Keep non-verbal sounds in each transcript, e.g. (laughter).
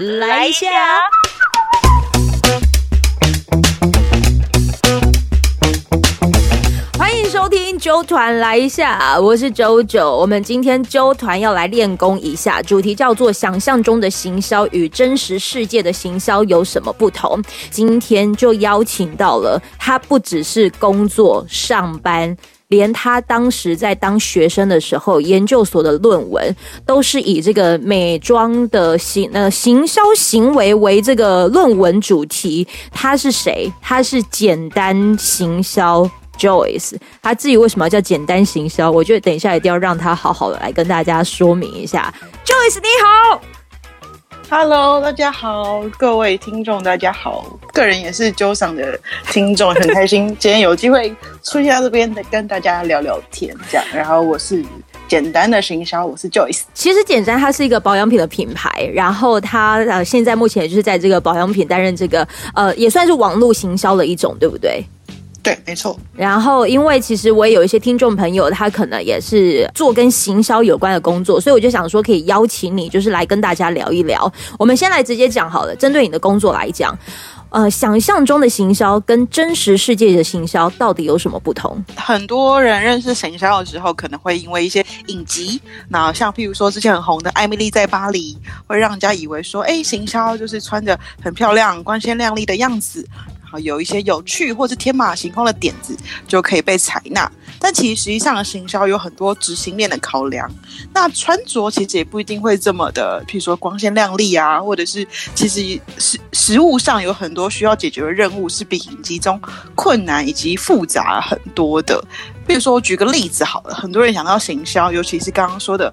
来一下。欢迎收听周团来一下，我是周九。我们今天周团要来练功一下，主题叫做“想象中的行销与真实世界的行销有什么不同”。今天就邀请到了他，不只是工作上班。连他当时在当学生的时候，研究所的论文都是以这个美妆的行呃行销行为为这个论文主题。他是谁？他是简单行销 Joyce。他自己为什么要叫简单行销？我觉得等一下一定要让他好好的来跟大家说明一下。Joyce 你好。Hello，大家好，各位听众大家好，个人也是周赏的听众，很开心 (laughs) 今天有机会出现在这边，跟大家聊聊天，这样。然后我是简单的行销，我是 Joyce。其实简单它是一个保养品的品牌，然后它呃现在目前就是在这个保养品担任这个呃也算是网络行销的一种，对不对？对，没错。然后，因为其实我也有一些听众朋友，他可能也是做跟行销有关的工作，所以我就想说，可以邀请你，就是来跟大家聊一聊。我们先来直接讲好了，针对你的工作来讲，呃，想象中的行销跟真实世界的行销到底有什么不同？很多人认识行销的时候，可能会因为一些影集，那像譬如说之前很红的《艾米丽在巴黎》，会让人家以为说，哎，行销就是穿着很漂亮、光鲜亮丽的样子。好有一些有趣或是天马行空的点子就可以被采纳，但其实实际上的行销有很多执行面的考量。那穿着其实也不一定会这么的，譬如说光鲜亮丽啊，或者是其实实实物上有很多需要解决的任务是比影集中困难以及复杂很多的。比如说我举个例子好了，很多人想到行销，尤其是刚刚说的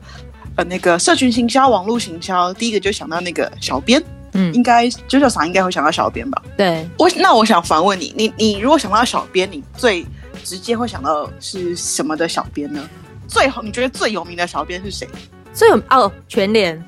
呃那个社群行销、网络行销，第一个就想到那个小编。嗯，应该九九厂应该会想到小编吧？对，我那我想反问你，你你如果想到小编，你最直接会想到是什么的小编呢？最你觉得最有名的小编是谁？最有哦，全脸，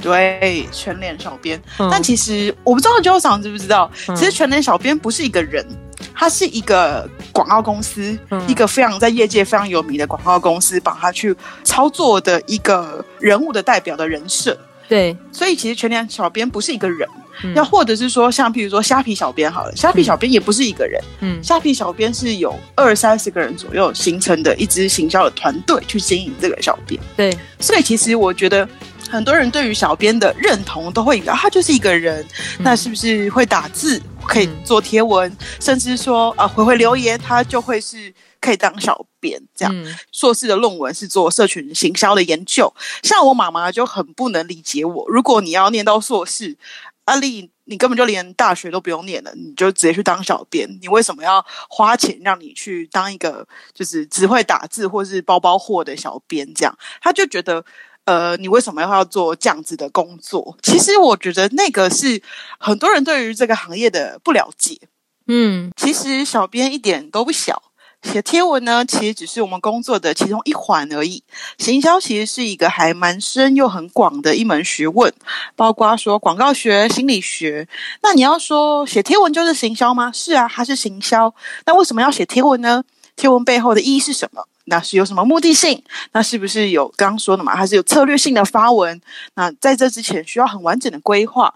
对，全脸小编。但其实我不知道九九厂知不知道，其实全脸小编不是一个人，他是一个广告公司，一个非常在业界非常有名的广告公司，帮他去操作的一个人物的代表的人设。对，所以其实全联小编不是一个人，要或者是说像譬如说虾皮小编好了，虾皮小编也不是一个人，嗯，虾皮小编是有二三十个人左右形成的一支行销的团队去经营这个小编。对，所以其实我觉得很多人对于小编的认同都会以为他就是一个人，那是不是会打字，可以做贴文，甚至说啊回回留言，他就会是。可以当小编这样，硕士的论文是做社群行销的研究。像我妈妈就很不能理解我，如果你要念到硕士，阿丽，你根本就连大学都不用念了，你就直接去当小编，你为什么要花钱让你去当一个就是只会打字或是包包货的小编？这样，他就觉得，呃，你为什么要要做这样子的工作？其实我觉得那个是很多人对于这个行业的不了解。嗯，其实小编一点都不小。写贴文呢，其实只是我们工作的其中一环而已。行销其实是一个还蛮深又很广的一门学问，包括说广告学、心理学。那你要说写贴文就是行销吗？是啊，它是行销。那为什么要写贴文呢？贴文背后的意义是什么？那是有什么目的性？那是不是有刚刚说的嘛？它是有策略性的发文？那在这之前需要很完整的规划。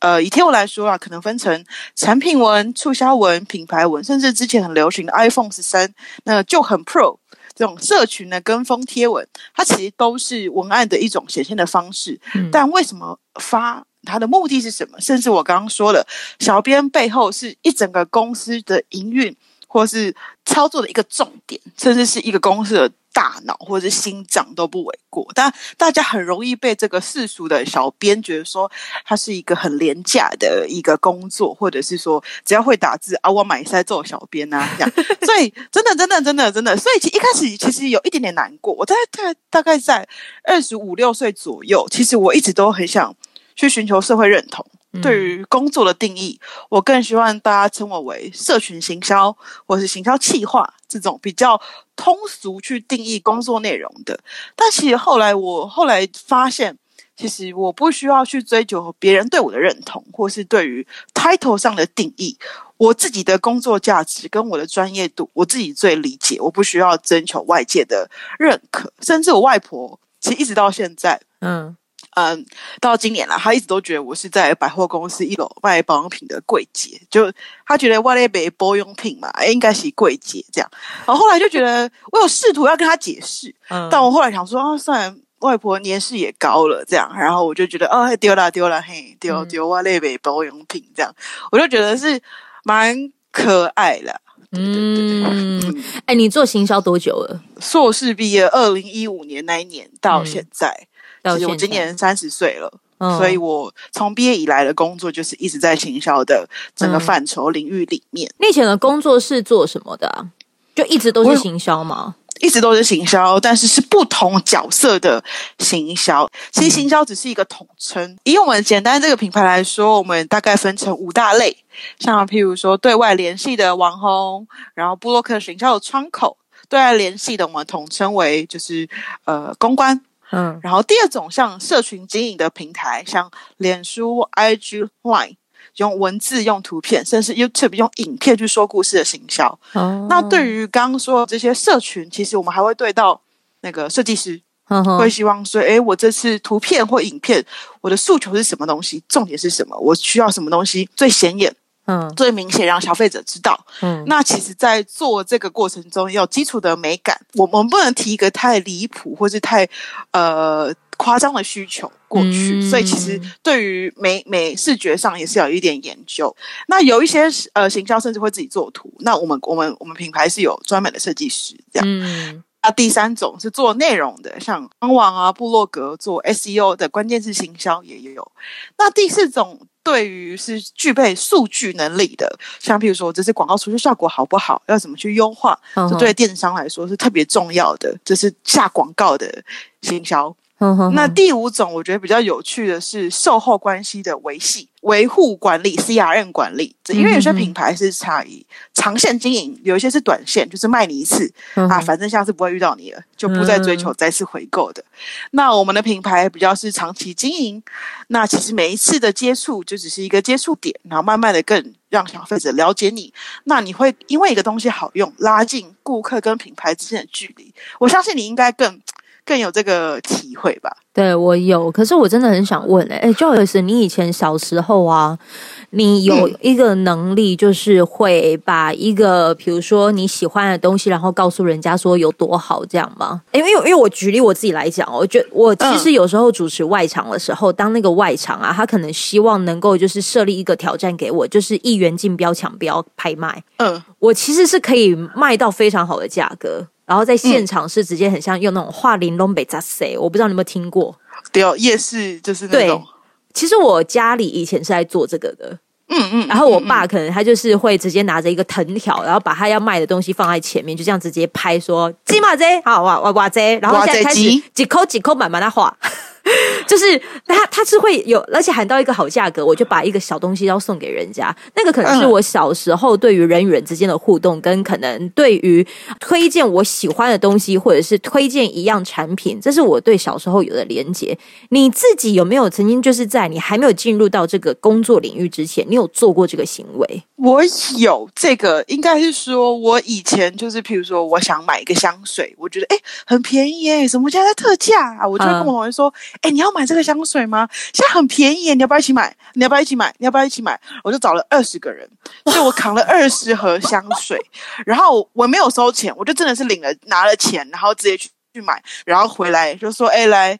呃，以贴文来说啊，可能分成产品文、促销文、品牌文，甚至之前很流行的 iPhone 十三，那就很 Pro 这种社群的跟风贴文，它其实都是文案的一种显现的方式。但为什么发它的目的是什么？甚至我刚刚说了，小编背后是一整个公司的营运，或是操作的一个重点，甚至是一个公司的。大脑或者是心脏都不为过，但大家很容易被这个世俗的小编觉得说，它是一个很廉价的一个工作，或者是说只要会打字啊，我买塞做小编啊这样。(laughs) 所以真的真的真的真的，所以其一开始其实有一点点难过。我在大大概在二十五六岁左右，其实我一直都很想去寻求社会认同。对于工作的定义，我更希望大家称我为社群行销，或是行销企划这种比较通俗去定义工作内容的。但其实后来我后来发现，其实我不需要去追求别人对我的认同，或是对于 title 上的定义。我自己的工作价值跟我的专业度，我自己最理解，我不需要征求外界的认可。甚至我外婆，其实一直到现在，嗯。嗯，到今年了，他一直都觉得我是在百货公司一楼卖保养品的柜姐，就他觉得我那杯保养品嘛，应该是柜姐这样。然后后来就觉得我有试图要跟他解释，但我后来想说啊，算了，外婆年事也高了，这样，然后我就觉得哦，丢了丢了，嘿，丢丢我那杯保养品这样，我就觉得是蛮可爱的。嗯，哎，你做行销多久了？硕士毕业，二零一五年那一年到现在，到我今年三十岁了，所以我从毕业以来的工作就是一直在行销的整个范畴领域里面。你以前的工作是做什么的啊？就一直都是行销吗？一直都是行销，但是是不同角色的行销。其实行销只是一个统称。以我们简单这个品牌来说，我们大概分成五大类，像譬如说对外联系的网红，然后布洛克行销的窗口，对外联系的我们统称为就是呃公关。嗯，然后第二种像社群经营的平台，像脸书、IG、Line。用文字、用图片，甚至 YouTube 用影片去说故事的行销。哦那对于刚刚说这些社群，其实我们还会对到那个设计师，会希望说：哎，我这次图片或影片，我的诉求是什么东西？重点是什么？我需要什么东西最显眼？嗯，最明显让消费者知道。嗯，那其实，在做这个过程中，有基础的美感，我们不能提一个太离谱或是太呃夸张的需求过去。所以，其实对于美美视觉上也是有一点研究。那有一些呃行销甚至会自己做图。那我们我们我们品牌是有专门的设计师这样。嗯。那第三种是做内容的，像官网啊、部落格做 SEO 的关键字行销也有。那第四种。对于是具备数据能力的，像譬如说这些广告出去效果好不好，要怎么去优化，这对电商来说是特别重要的，这是下广告的行销。那第五种我觉得比较有趣的是售后关系的维系、维护管理、CRM 管理。因为有些品牌是差异长线经营，有一些是短线，就是卖你一次啊，反正下次不会遇到你了，就不再追求再次回购的。那我们的品牌比较是长期经营，那其实每一次的接触就只是一个接触点，然后慢慢的更让消费者了解你。那你会因为一个东西好用，拉近顾客跟品牌之间的距离。我相信你应该更。更有这个体会吧？对我有，可是我真的很想问哎，哎，Joyce，你以前小时候啊，你有一个能力，就是会把一个比如说你喜欢的东西，然后告诉人家说有多好，这样吗？因为因为我举例我自己来讲，我觉得我其实有时候主持外场的时候，当那个外场啊，他可能希望能够就是设立一个挑战给我，就是一元竞标抢标拍卖，嗯，我其实是可以卖到非常好的价格。然后在现场是直接很像用那种画玲珑北扎塞，我不知道你有没有听过？对哦，夜市就是那种。其实我家里以前是在做这个的，嗯嗯。然后我爸可能他就是会直接拿着一个藤条，然后把他要卖的东西放在前面，就这样直接拍说“鸡马贼”，好哇哇哇贼，然后现在开始几口几口慢慢的画。就是他，他是会有，而且喊到一个好价格，我就把一个小东西要送给人家。那个可能是我小时候对于人与人之间的互动，跟可能对于推荐我喜欢的东西，或者是推荐一样产品，这是我对小时候有的连接。你自己有没有曾经就是在你还没有进入到这个工作领域之前，你有做过这个行为？我有这个，应该是说我以前就是，譬如说我想买一个香水，我觉得哎很便宜哎，什么家在特价啊，我就会跟我同学说。哎，你要买这个香水吗？现在很便宜，你要不要一起买？你要不要一起买？你要不要一起买？我就找了二十个人，所以我扛了二十盒香水，(laughs) 然后我没有收钱，我就真的是领了拿了钱，然后直接去去买，然后回来就说：“哎，来。”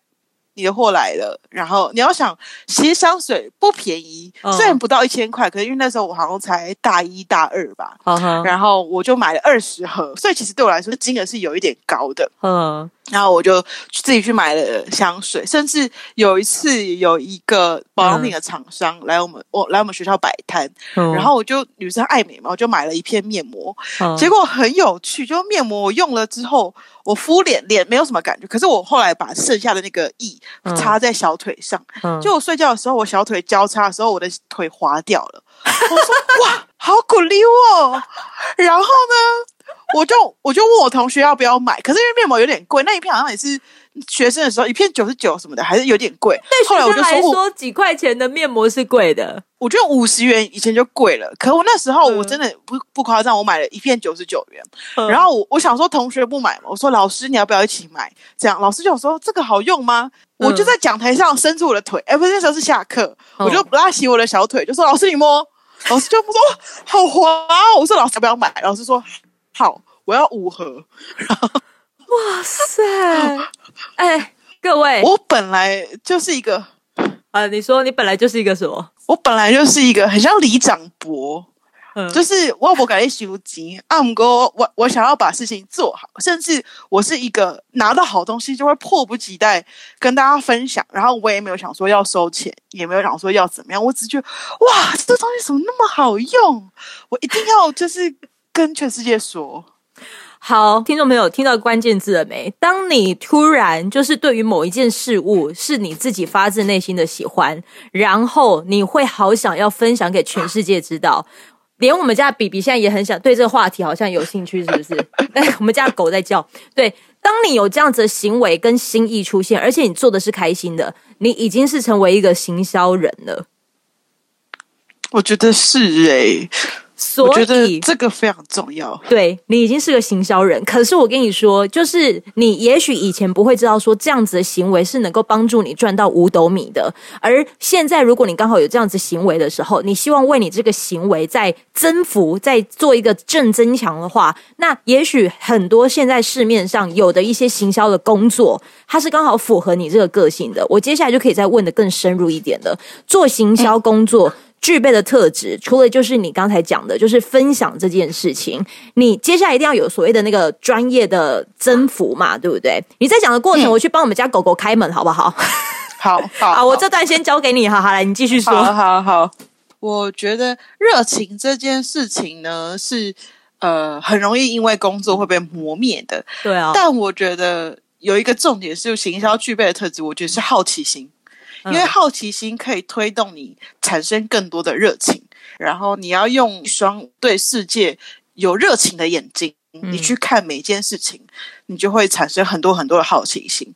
你的货来了，然后你要想，其实香水不便宜，虽然不到一千块，可是因为那时候我好像才大一大二吧，然后我就买了二十盒，所以其实对我来说金额是有一点高的。嗯，然后我就自己去买了香水，甚至有一次有一个保养品的厂商来我们我来我们学校摆摊，然后我就女生爱美嘛，我就买了一片面膜，结果很有趣，就面膜我用了之后。我敷脸，脸没有什么感觉，可是我后来把剩下的那个液擦在小腿上，就我睡觉的时候，我小腿交叉的时候，我的腿滑掉了。我说哇，好鼓励哦！然后呢，我就我就问我同学要不要买，可是因为面膜有点贵，那一片好像也是学生的时候一片九十九什么的，还是有点贵。对后来我就说我说，几块钱的面膜是贵的。我觉得五十元以前就贵了，可我那时候嗯我真的不不夸张，我买了一片九十九元。嗯然后我我想说同学不买嘛，我说老师你要不要一起买？这样老师就说这个好用吗？我就在讲台上伸出我的腿，哎、不是那时候是下课，嗯我就拉起我的小腿，就说老师你摸，(laughs) 老师就说好滑哦，我说老师要不要买？老师说好，我要五盒。哇塞！(laughs) 哎，各位我本来就是一个，啊，你说你本来就是一个什么？我本来就是一个很像李长博，嗯，就是我不敢修急啊，姆哥我我想要把事情做好，甚至我是一个拿到好东西就会迫不及待跟大家分享，然后我也没有想说要收钱，也没有想说要怎么样，我只觉得哇，这东西怎么那么好用，我一定要就是跟全世界说。好，听众朋友听到关键字了没？当你突然就是对于某一件事物是你自己发自内心的喜欢，然后你会好想要分享给全世界知道。连我们家的比比现在也很想对这个话题好像有兴趣，是不是？(laughs) 哎，我们家狗在叫。对，当你有这样子的行为跟心意出现，而且你做的是开心的，你已经是成为一个行销人了。我觉得是诶、所我觉得以，这个非常重要。对你已经是个行销人，可是我跟你说，就是你也许以前不会知道说这样子的行为是能够帮助你赚到五斗米的，而现在如果你刚好有这样子行为的时候，你希望为你这个行为在增幅、在做一个正增强的话，那也许很多现在市面上有的一些行销的工作，它是刚好符合你这个个性的。我接下来就可以再问的更深入一点的，做行销工作。具备的特质，除了就是你刚才讲的，就是分享这件事情，你接下来一定要有所谓的那个专业的增幅嘛，对不对？你在讲的过程，嗯我去帮我们家狗狗开门，好不好？好好 (laughs) 好，我这段先交给你，好好来，你继续好说。好好，我觉得热情这件事情呢，是呃很容易因为工作会被磨灭的。对啊，但我觉得有一个重点是行销具备的特质，我觉得是好奇心，因为嗯好奇心可以推动你产生更多的热情，然后你要用一双对世界有热情的眼睛，你去看每一件事情，你就会产生很多很多的好奇心。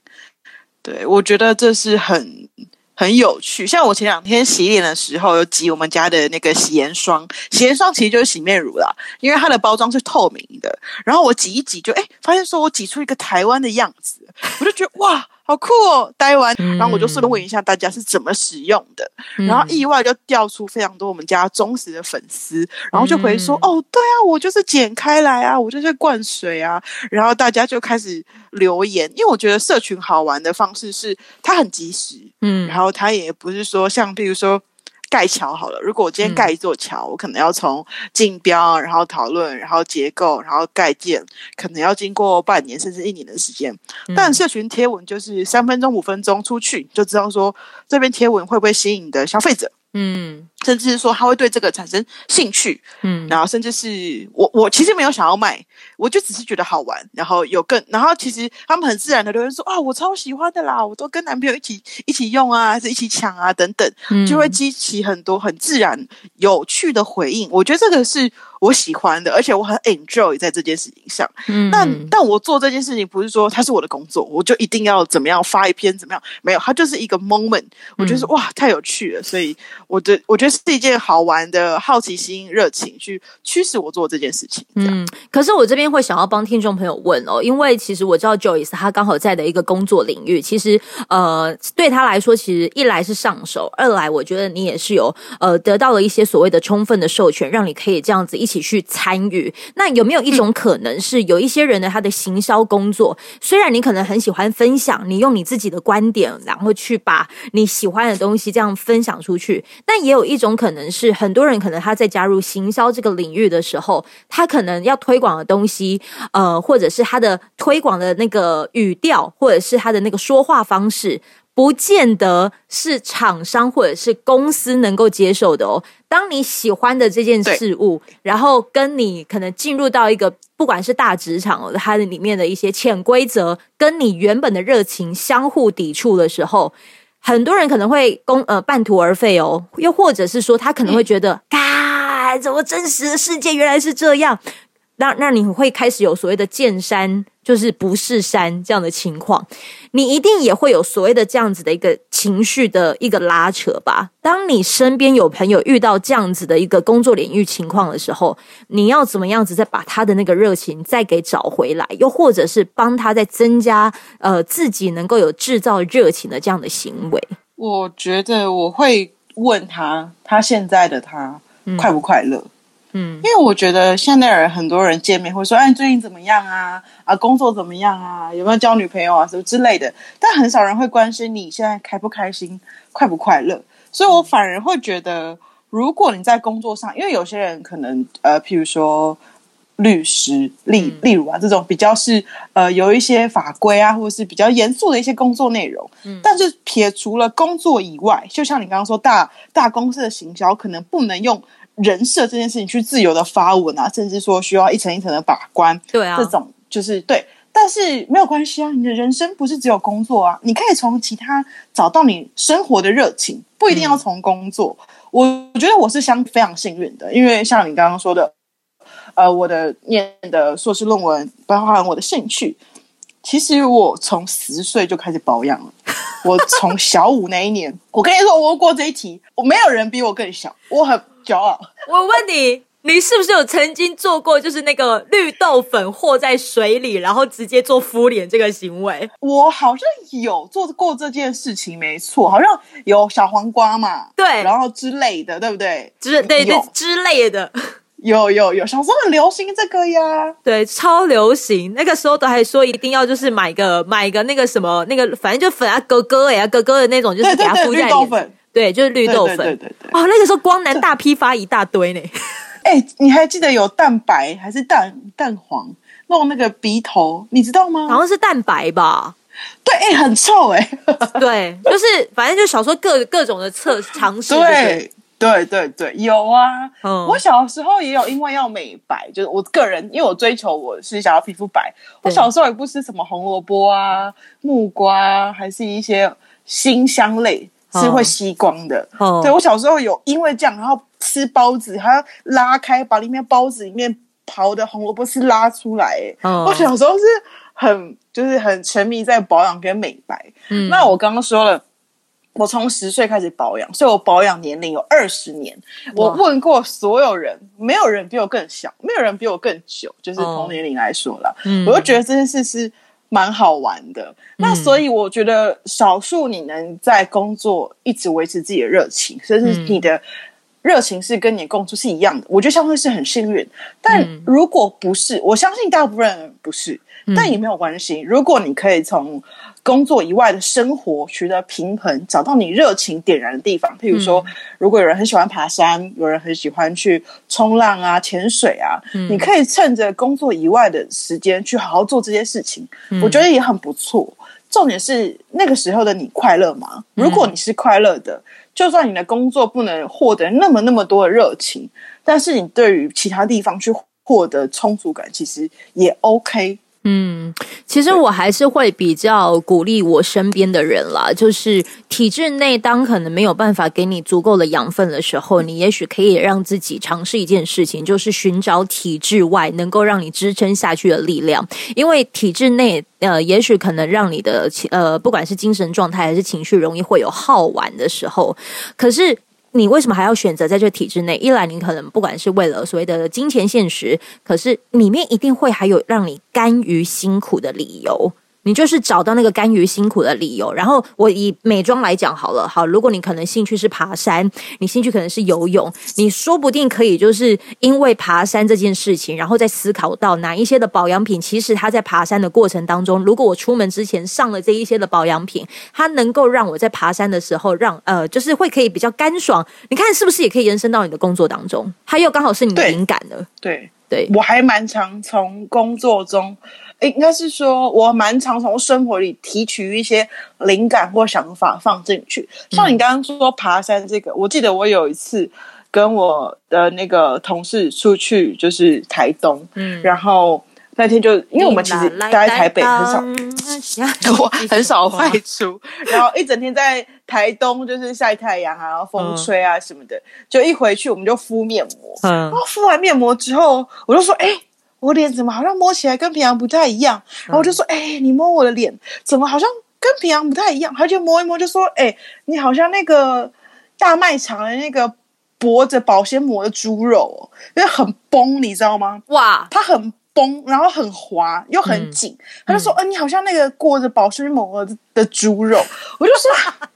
对，我觉得这是很很有趣。像我前两天洗脸的时候，有挤我们家的那个洗颜霜，洗颜霜其实就是洗面乳啦，因为它的包装是透明的。然后我挤一挤就，哎，发现说我挤出一个台湾的样子，我就觉得哇，好酷哦，待完。然后我就顺便问一下大家是怎么使用的，然后意外就调出非常多我们家忠实的粉丝，然后就回说，嗯哦，对啊，我就是剪开来啊，我就是灌水啊，然后大家就开始留言，因为我觉得社群好玩的方式是它很及时，嗯。然后它也不是说像比如说盖桥好了，如果我今天盖一座桥，我可能要从竞标，然后讨论，然后结构，然后盖建，可能要经过半年甚至一年的时间。但社群贴文就是三分钟、五分钟出去，就知道说这边贴文会不会吸引你的消费者。嗯甚至是说他会对这个产生兴趣，嗯然后甚至是我我其实没有想要卖，我就只是觉得好玩，然后有更，然后其实他们很自然的留言说啊，我超喜欢的啦，我都跟男朋友一起一起用啊，还是一起抢啊等等，嗯就会激起很多很自然有趣的回应。我觉得这个是我喜欢的，而且我很 enjoy 在这件事情上。嗯但但我做这件事情不是说它是我的工作，我就一定要怎么样发一篇怎么样，没有，它就是一个 moment，我觉得是、哇太有趣了，所以我的我觉得是一件好玩的好奇心、热情去驱使我做这件事情。嗯，可是我这边会想要帮听众朋友问哦，因为其实我知道 Joyce 他刚好在的一个工作领域，其实呃对他来说，其实一来是上手，二来我觉得你也是有呃得到了一些所谓的充分的授权，让你可以这样子一起去参与。那有没有一种可能是有一些人呢，他的行销工作，虽然你可能很喜欢分享，你用你自己的观点，然后去把你喜欢的东西这样分享出去，但也有一种可能是很多人可能他在加入行销这个领域的时候，他可能要推广的东西，呃，或者是他的推广的那个语调，或者是他的那个说话方式。不见得是厂商或者是公司能够接受的哦。当你喜欢的这件事物，然后跟你可能进入到一个不管是大职场哦，它的里面的一些潜规则，跟你原本的热情相互抵触的时候，很多人可能会公呃半途而废哦，又或者是说他可能会觉得，啊，怎么真实的世界原来是这样？让让你会开始有所谓的见山就是不是山这样的情况，你一定也会有所谓的这样子的一个情绪的一个拉扯吧。当你身边有朋友遇到这样子的一个工作领域情况的时候，你要怎么样子再把他的那个热情再给找回来，又或者是帮他再增加呃自己能够有制造热情的这样的行为？我觉得我会问他，他现在的他快不快乐？嗯，因为我觉得现在人很多人见面会说：“哎，最近怎么样啊？啊，工作怎么样啊？有没有交女朋友啊？什么之类的。”但很少人会关心你现在开不开心、快不快乐。所以我反而会觉得，如果你在工作上，因为有些人可能呃，譬如说律师、例例如啊，这种比较是呃有一些法规啊，或者是比较严肃的一些工作内容。嗯，但是撇除了工作以外，就像你刚刚说，大大公司的行销可能不能用。人设这件事情去自由的发文啊，甚至说需要一层一层的把关，对啊，这种就是对，但是没有关系啊，你的人生不是只有工作啊，你可以从其他找到你生活的热情，不一定要从工作。我我觉得我是相非常幸运的，因为像你刚刚说的，呃，我的念的硕士论文，包含我的兴趣，其实我从十岁就开始保养了。我从小五那一年，我跟你说，我过这一题，我没有人比我更小，我很。骄傲。我问你，你是不是有曾经做过，就是那个绿豆粉和在水里，然后直接做敷脸这个行为？我好像有做过这件事情，没错，好像有小黄瓜嘛，对，然后之类的，对不对？之对对之类的，有有有，小时候很流行这个呀，对，超流行。那个时候都还说一定要就是买个买个那个什么那个，反正就粉啊，哥哥呀，哥哥的那种，就是给他敷在脸。对，就是绿豆粉。对对对。哦，那个时候光南大批发一大堆呢。(laughs) 哎，你还记得有蛋白还是蛋蛋黄弄那个鼻头，你知道吗？好像是蛋白吧。对，哎，很臭哎。(laughs) 对，就是反正就小时候各各种的测尝试。对对对对，有啊。嗯。我小时候也有，因为要美白，就是我个人，因为我追求我是想要皮肤白。我小时候也不吃什么红萝卜啊、木瓜，还是一些辛香类。是会吸光的，对我小时候有因为这样，然后吃包子还要拉开，把里面包子里面刨的红萝卜丝拉出来。我小时候是很就是很沉迷在保养跟美白。那我刚刚说了，我从十岁开始保养，所以我保养年龄有二十年。我问过所有人，没有人比我更小，没有人比我更久，就是同年龄来说了。我就觉得这件事是。蛮好玩的，那所以我觉得少数你能在工作一直维持自己的热情，甚至你的热情是跟你工作是一样的，我觉得相对是很幸运。但如果不是，我相信大部分人不是。但也没有关系。如果你可以从工作以外的生活取得平衡，找到你热情点燃的地方，譬如说，如果有人很喜欢爬山，有人很喜欢去冲浪啊、潜水啊，你可以趁着工作以外的时间去好好做这些事情。我觉得也很不错。重点是那个时候的你快乐吗？如果你是快乐的，就算你的工作不能获得那么那么多的热情，但是你对于其他地方去获得充足感，其实也 OK。嗯，其实我还是会比较鼓励我身边的人啦，就是体制内当可能没有办法给你足够的养分的时候，你也许可以让自己尝试一件事情，就是寻找体制外能够让你支撑下去的力量，因为体制内呃，也许可能让你的呃，不管是精神状态还是情绪，容易会有耗完的时候，可是。你为什么还要选择在这体制内？一来你可能不管是为了所谓的金钱现实，可是里面一定会还有让你甘于辛苦的理由。你就是找到那个甘于辛苦的理由，然后我以美妆来讲好了，好，如果你可能兴趣是爬山，你兴趣可能是游泳，你说不定可以就是因为爬山这件事情，然后再思考到哪一些的保养品，其实它在爬山的过程当中，如果我出门之前上了这一些的保养品，它能够让我在爬山的时候，让呃，就是会可以比较干爽。你看是不是也可以延伸到你的工作当中？它又刚好是你的灵感的。对对，我还蛮常从工作中。应该是说，我蛮常从生活里提取一些灵感或想法放进去。像你刚刚说爬山这个，我记得我有一次跟我的那个同事出去，就是台东，嗯，然后那天就因为我们其实待在台北很少，(laughs) 我很少外出，然后一整天在台东就是晒太阳啊，然后风吹啊什么的，就一回去我们就敷面膜，嗯，然后敷完面膜之后，我就说，哎。我脸怎么好像摸起来跟平常不太一样？然后我就说，哎，你摸我的脸，怎么好像跟平常不太一样？他就摸一摸，就说，哎，你好像那个大卖场的那个裹着保鲜膜的猪肉，因为很崩，你知道吗？哇，它很。崩，然后很滑又很紧，他就说：“呃，你好像那个裹着保鲜膜的猪肉。”我就说：“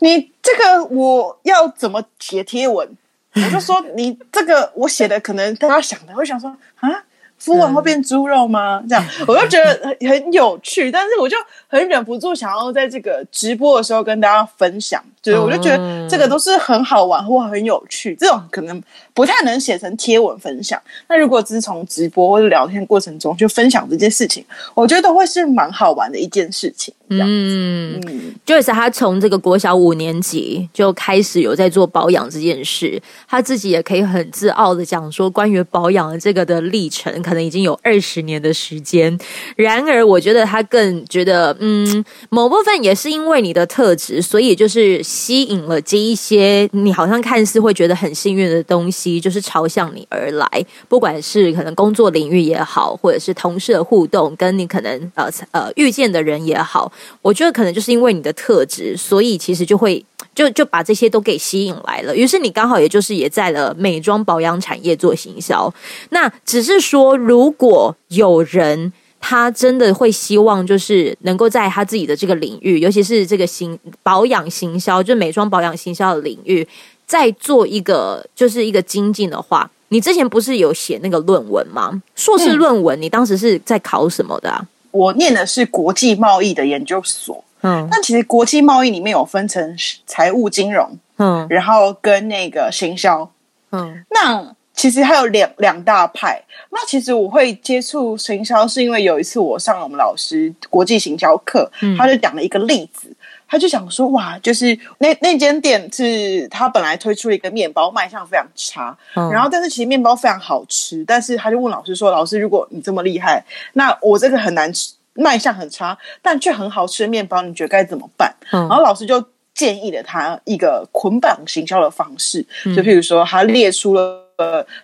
你这个我要怎么写贴文？”我就说：“你这个我写的可能大家想的会想说啊。”敷完会变猪肉吗？这样我就觉得很很有趣，但是我就很忍不住想要在这个直播的时候跟大家分享，就是我就觉得这个都是很好玩或很有趣，这种可能不太能写成贴文分享。那如果只是从直播或者聊天过程中就分享这件事情，我觉得会是蛮好玩的一件事情。嗯嗯，就是他从这个国小五年级就开始有在做保养这件事，他自己也可以很自傲的讲说，关于保养的这个的历程。可能已经有二十年的时间，然而我觉得他更觉得，嗯，某部分也是因为你的特质，所以就是吸引了这一些你好像看似会觉得很幸运的东西，就是朝向你而来。不管是可能工作领域也好，或者是同事的互动，跟你可能呃呃遇见的人也好，我觉得可能就是因为你的特质，所以其实就会。就就把这些都给吸引来了，于是你刚好也就是也在了美妆保养产业做行销。那只是说，如果有人他真的会希望，就是能够在他自己的这个领域，尤其是这个行保养行销，就美妆保养行销的领域，再做一个就是一个精进的话，你之前不是有写那个论文吗？硕士论文，你当时是在考什么的？我念的是国际贸易的研究所。嗯，那其实国际贸易里面有分成财务金融，嗯，然后跟那个行销，嗯，那其实还有两两大派。那其实我会接触行销，是因为有一次我上了我们老师国际行销课，他就讲了一个例子，他就想说，哇，就是那那间店是他本来推出了一个面包，卖相非常差，然后但是其实面包非常好吃，但是他就问老师说，老师，如果你这么厉害，那我这个很难吃。卖相很差，但却很好吃的面包，你觉得该怎么办？然后老师就建议了他一个捆绑行销的方式，就譬如说，他列出了呃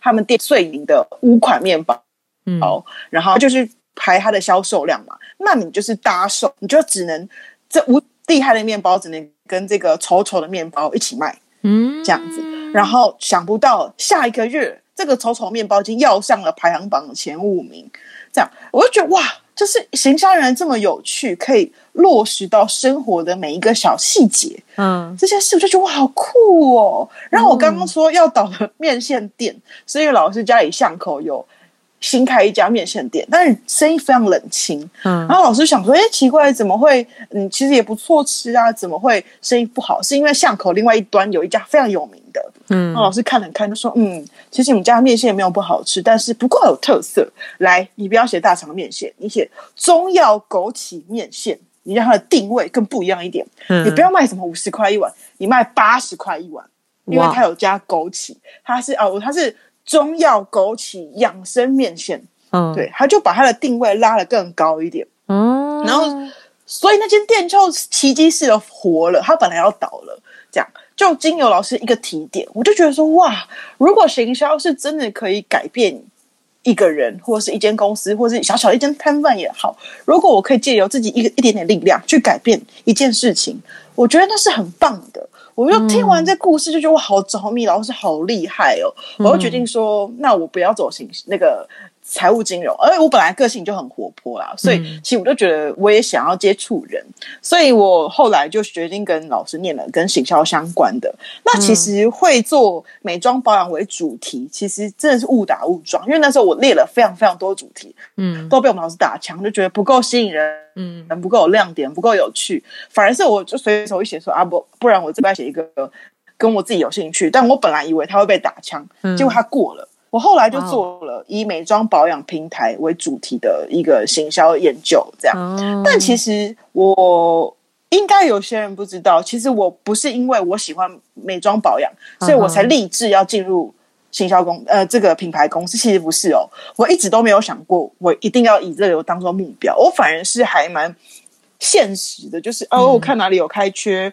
他们店最名的五款面包，嗯好，然后就是排它的销售量嘛。那你就是搭售，你就只能这五厉害的面包只能跟这个丑丑的面包一起卖，嗯，这样子。然后想不到下一个月，这个丑丑面包已经要上了排行榜的前五名，这样我就觉得哇。就是行销人这么有趣，可以落实到生活的每一个小细节。嗯，这件事我就觉得哇，好酷哦。然后我刚刚说要导的面线店，是因为老师家里巷口有新开一家面线店，但是生意非常冷清。嗯，然后老师想说，哎，奇怪，怎么会？嗯，其实也不错吃啊，怎么会生意不好？是因为巷口另外一端有一家非常有名的。嗯，老师看了看，就说：“嗯，其实你们家的面线没有不好吃，但是不够有特色。来，你不要写大肠面线，你写中药枸杞面线，你让它的定位更不一样一点。嗯你不要卖什么五十块一碗，你卖八十块一碗，因为它有加枸杞，它是哦，它是中药枸杞养生面线。嗯，对，他就把它的定位拉得更高一点。嗯，然后所以那间店就奇迹式的活了，它本来要倒了，这样。”就经由老师一个提点，我就觉得说哇，如果行销是真的可以改变一个人，或者是一间公司，或者是小小一间摊贩也好，如果我可以借由自己一个一点点力量去改变一件事情，我觉得那是很棒的。我就听完这故事，就觉得我好着迷，老师好厉害哦！我就决定说，那我不要走行那个。财务金融，而我本来个性就很活泼啦，所以其实我就觉得我也想要接触人，所以我后来就决定跟老师念了跟行销相关的。那其实会做美妆保养为主题，其实真的是误打误撞，因为那时候我列了非常非常多主题，嗯，都被我们老师打枪，就觉得不够吸引人，嗯，不够有亮点，不够有趣，反而是我就随手一写说啊不，不然我这边写一个跟我自己有兴趣，但我本来以为他会被打枪，结果他过了。我后来就做了以美妆保养平台为主题的一个行销研究，这样。但其实我应该有些人不知道，其实我不是因为我喜欢美妆保养，所以我才立志要进入行销公呃这个品牌公司。其实不是哦，我一直都没有想过我一定要以这个当做目标。我反而是还蛮现实的，就是哦，我看哪里有开缺。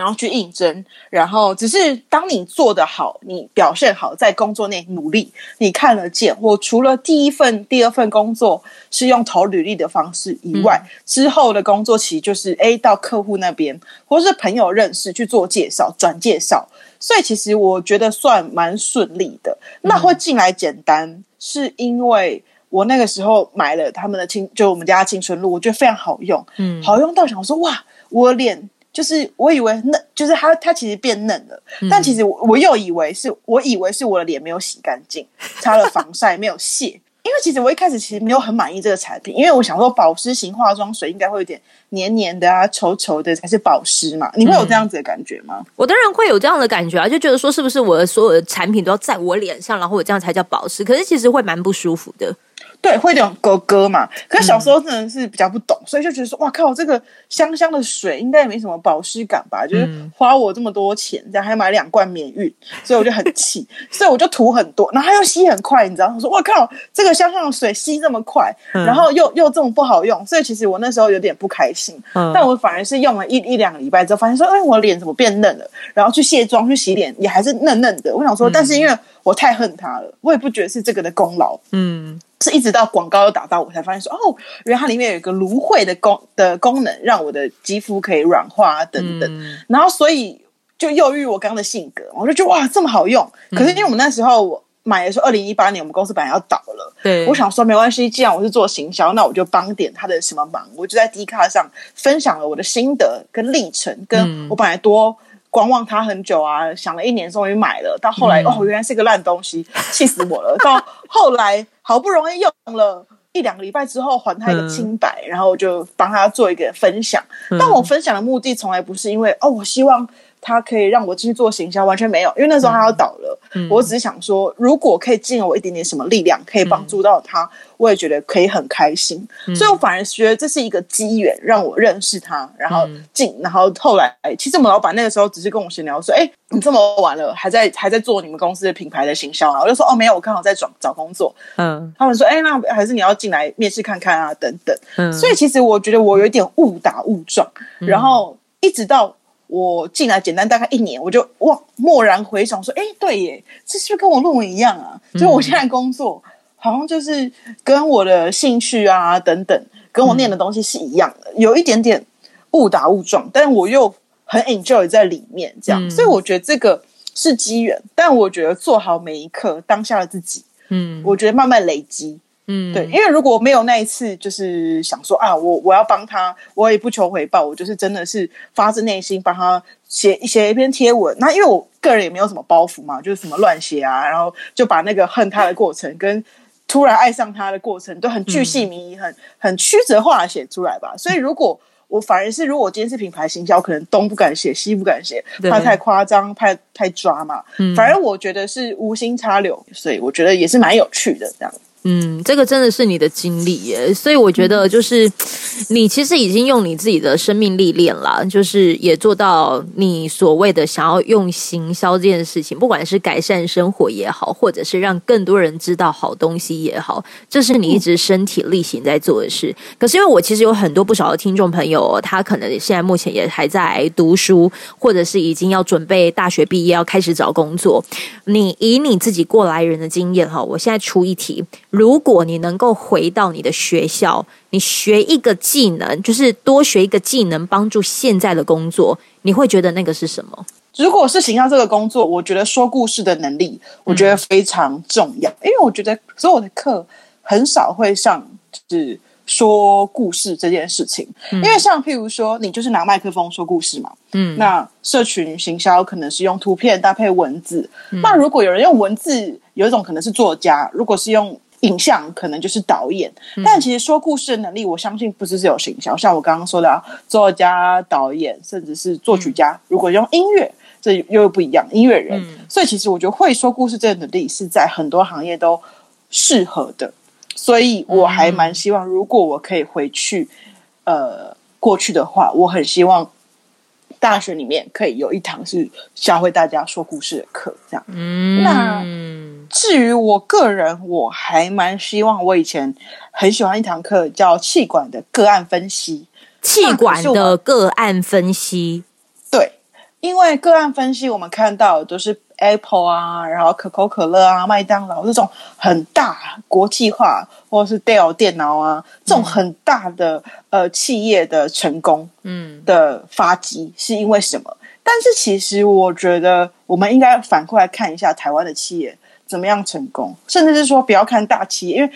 然后去应征，然后只是当你做得好，你表现好，在工作内努力，你看得见。我除了第一份、第二份工作是用投履历的方式以外，之后的工作其实就是 A 到客户那边，或是朋友认识去做介绍、转介绍。所以其实我觉得算蛮顺利的。那会进来简单，是因为我那个时候买了他们的青，就我们家青春露，我觉得非常好用，嗯，好用到想说哇，我脸。就是我以为嫩，就是它它其实变嫩了，但其实我我又以为是我以为是我的脸没有洗干净，(laughs) 擦了防晒没有卸。因为其实我一开始其实没有很满意这个产品，因为我想说保湿型化妆水应该会有点黏黏的啊、稠稠的才是保湿嘛。你会有这样子的感觉吗？我当然会有这样的感觉啊，就觉得说是不是我的所有的产品都要在我脸上，然后我这样才叫保湿？可是其实会蛮不舒服的。对，会有点咯咯嘛。可是小时候真的是比较不懂，所以就觉得说，哇靠，这个香香的水应该也没什么保湿感吧？就是花我这么多钱，这样还买两罐免运，所以我就很气，所以我就涂很多，然后它又吸很快，你知道？我说，哇靠，这个香香的水吸这么快，然后又又这么不好用，所以其实我那时候有点不开心。但我反而是用了一一两个礼拜之后，发现说，哎，我脸怎么变嫩了？然后去卸妆、去洗脸，也还是嫩嫩的。我想说，但是因为我太恨它了，我也不觉得是这个的功劳。嗯。是一直到广告打到我才发现说哦，原来它里面有一个芦荟的功的功能，让我的肌肤可以软化等等。然后所以就又遇我刚刚的性格，我就觉得哇这么好用。可是因为我们那时候我买的时候，二零一八年我们公司本来要倒了，对，我想说没关系，既然我是做行销，那我就帮点他的什么忙。我就在 D 卡上分享了我的心得跟历程，跟我本来多。观望它很久啊，想了一年，终于买了。到后来，哦，原来是个烂东西，(laughs) 气死我了。到后来，好不容易用了一两个礼拜之后，还他一个清白，然后就帮他做一个分享。但我分享的目的从来不是因为哦，我希望。他可以让我继续做行销，完全没有，因为那时候他要倒了。我只是想说，如果可以尽我一点点什么力量，可以帮助到他，我也觉得可以很开心。所以我反而觉得这是一个机缘，让我认识他，然后进，然后后来，其实我们老板那个时候只是跟我闲聊说：“哎，你这么晚了，还在还在做你们公司的品牌的行销啊？”我就说：“哦，没有，我刚好在找找工作。”嗯，他们说：“哎，那还是你要进来面试看看啊，等等。”嗯，所以其实我觉得我有点误打误撞，然后一直到。我进来简单大概一年，我就哇蓦然回想说：“哎，对耶，这是不是跟我论文一样啊？就我现在工作好像就是跟我的兴趣啊等等，跟我念的东西是一样的，有一点点误打误撞，但我又很 enjoy 在里面，这样，所以我觉得这个是机缘。但我觉得做好每一刻当下的自己，嗯，我觉得慢慢累积。”嗯，对，因为如果没有那一次，就是想说啊，我我要帮他，我也不求回报，我就是真的是发自内心帮他写写一篇贴文。那因为我个人也没有什么包袱嘛，就是什么乱写啊，然后就把那个恨他的过程跟突然爱上他的过程都很巨细靡遗、很很曲折化的写出来吧。所以如果我反而是如果今天是品牌行销，可能东不敢写，西不敢写，怕太夸张，怕太抓嘛。反而我觉得是无心插柳，所以我觉得也是蛮有趣的这样。嗯，这个真的是你的经历耶，所以我觉得就是你其实已经用你自己的生命历练了，就是也做到你所谓的想要用行销这件事情，不管是改善生活也好，或者是让更多人知道好东西也好，这是你一直身体力行在做的事。可是因为我其实有很多不少的听众朋友，他可能现在目前也还在读书，或者是已经要准备大学毕业要开始找工作。你以你自己过来人的经验哈，我现在出一题。如果你能够回到你的学校，你学一个技能，就是多学一个技能，帮助现在的工作，你会觉得那个是什么？如果是形象这个工作，我觉得说故事的能力，我觉得非常重要，因为我觉得所有的课很少会上是说故事这件事情，因为像譬如说，你就是拿麦克风说故事嘛，嗯，那社群行销可能是用图片搭配文字，那如果有人用文字，有一种可能是作家，如果是用。影像可能就是导演，但其实说故事的能力，我相信不是只有形象。像我刚刚说的，啊作家、导演，甚至是作曲家，如果用音乐，这又不一样。音乐人，所以其实我觉得会说故事这个能力是在很多行业都适合的。所以我还蛮希望，如果我可以回去，呃，过去的话，我很希望大学里面可以有一堂是教会大家说故事的课，这样。嗯，那。至于我个人，我还蛮希望。我以前很喜欢一堂课，叫气管的个案分析。气管的个案分析，对。因为个案分析，我们看到都是 Apple 啊，然后可口可乐啊、麦当劳这种很大国际化，或者是 Dell 电脑啊这种很大的呃企业的成功，嗯的发迹是因为什么？但是其实我觉得我们应该反过来看一下台湾的企业怎么样成功，甚至是说不要看大企业，因为